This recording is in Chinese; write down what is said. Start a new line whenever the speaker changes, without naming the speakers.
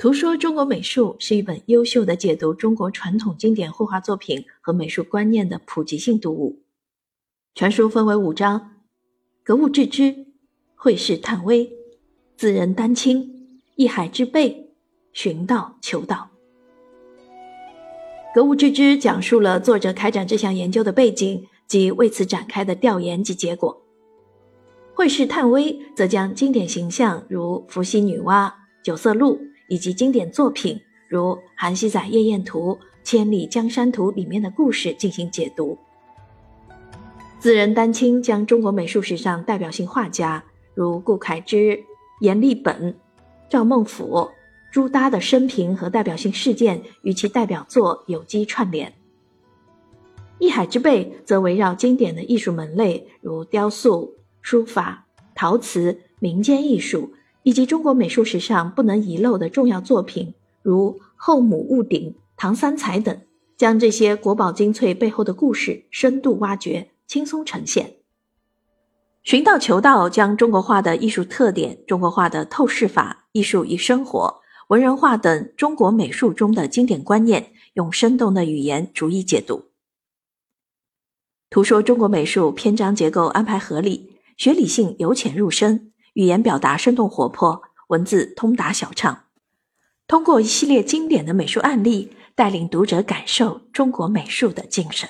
图说中国美术是一本优秀的解读中国传统经典绘画作品和美术观念的普及性读物。全书分为五章：格物致知、绘事探微、自人丹青、一海之贝、寻道求道。格物致知讲述了作者开展这项研究的背景及为此展开的调研及结果。绘事探微则将经典形象如伏羲女娲、九色鹿。以及经典作品如《韩熙载夜宴图》《千里江山图》里面的故事进行解读。自人丹青将中国美术史上代表性画家如顾恺之、阎立本、赵孟俯、朱耷的生平和代表性事件与其代表作有机串联。一海之贝则围绕经典的艺术门类如雕塑、书法、陶瓷、民间艺术。以及中国美术史上不能遗漏的重要作品，如《后母戊鼎》《唐三彩》等，将这些国宝精粹背后的故事深度挖掘，轻松呈现。寻道求道将中国画的艺术特点、中国画的透视法、艺术与生活、文人画等中国美术中的经典观念，用生动的语言逐一解读。图说中国美术篇章结构安排合理，学理性由浅入深。语言表达生动活泼，文字通达晓畅。通过一系列经典的美术案例，带领读者感受中国美术的精神。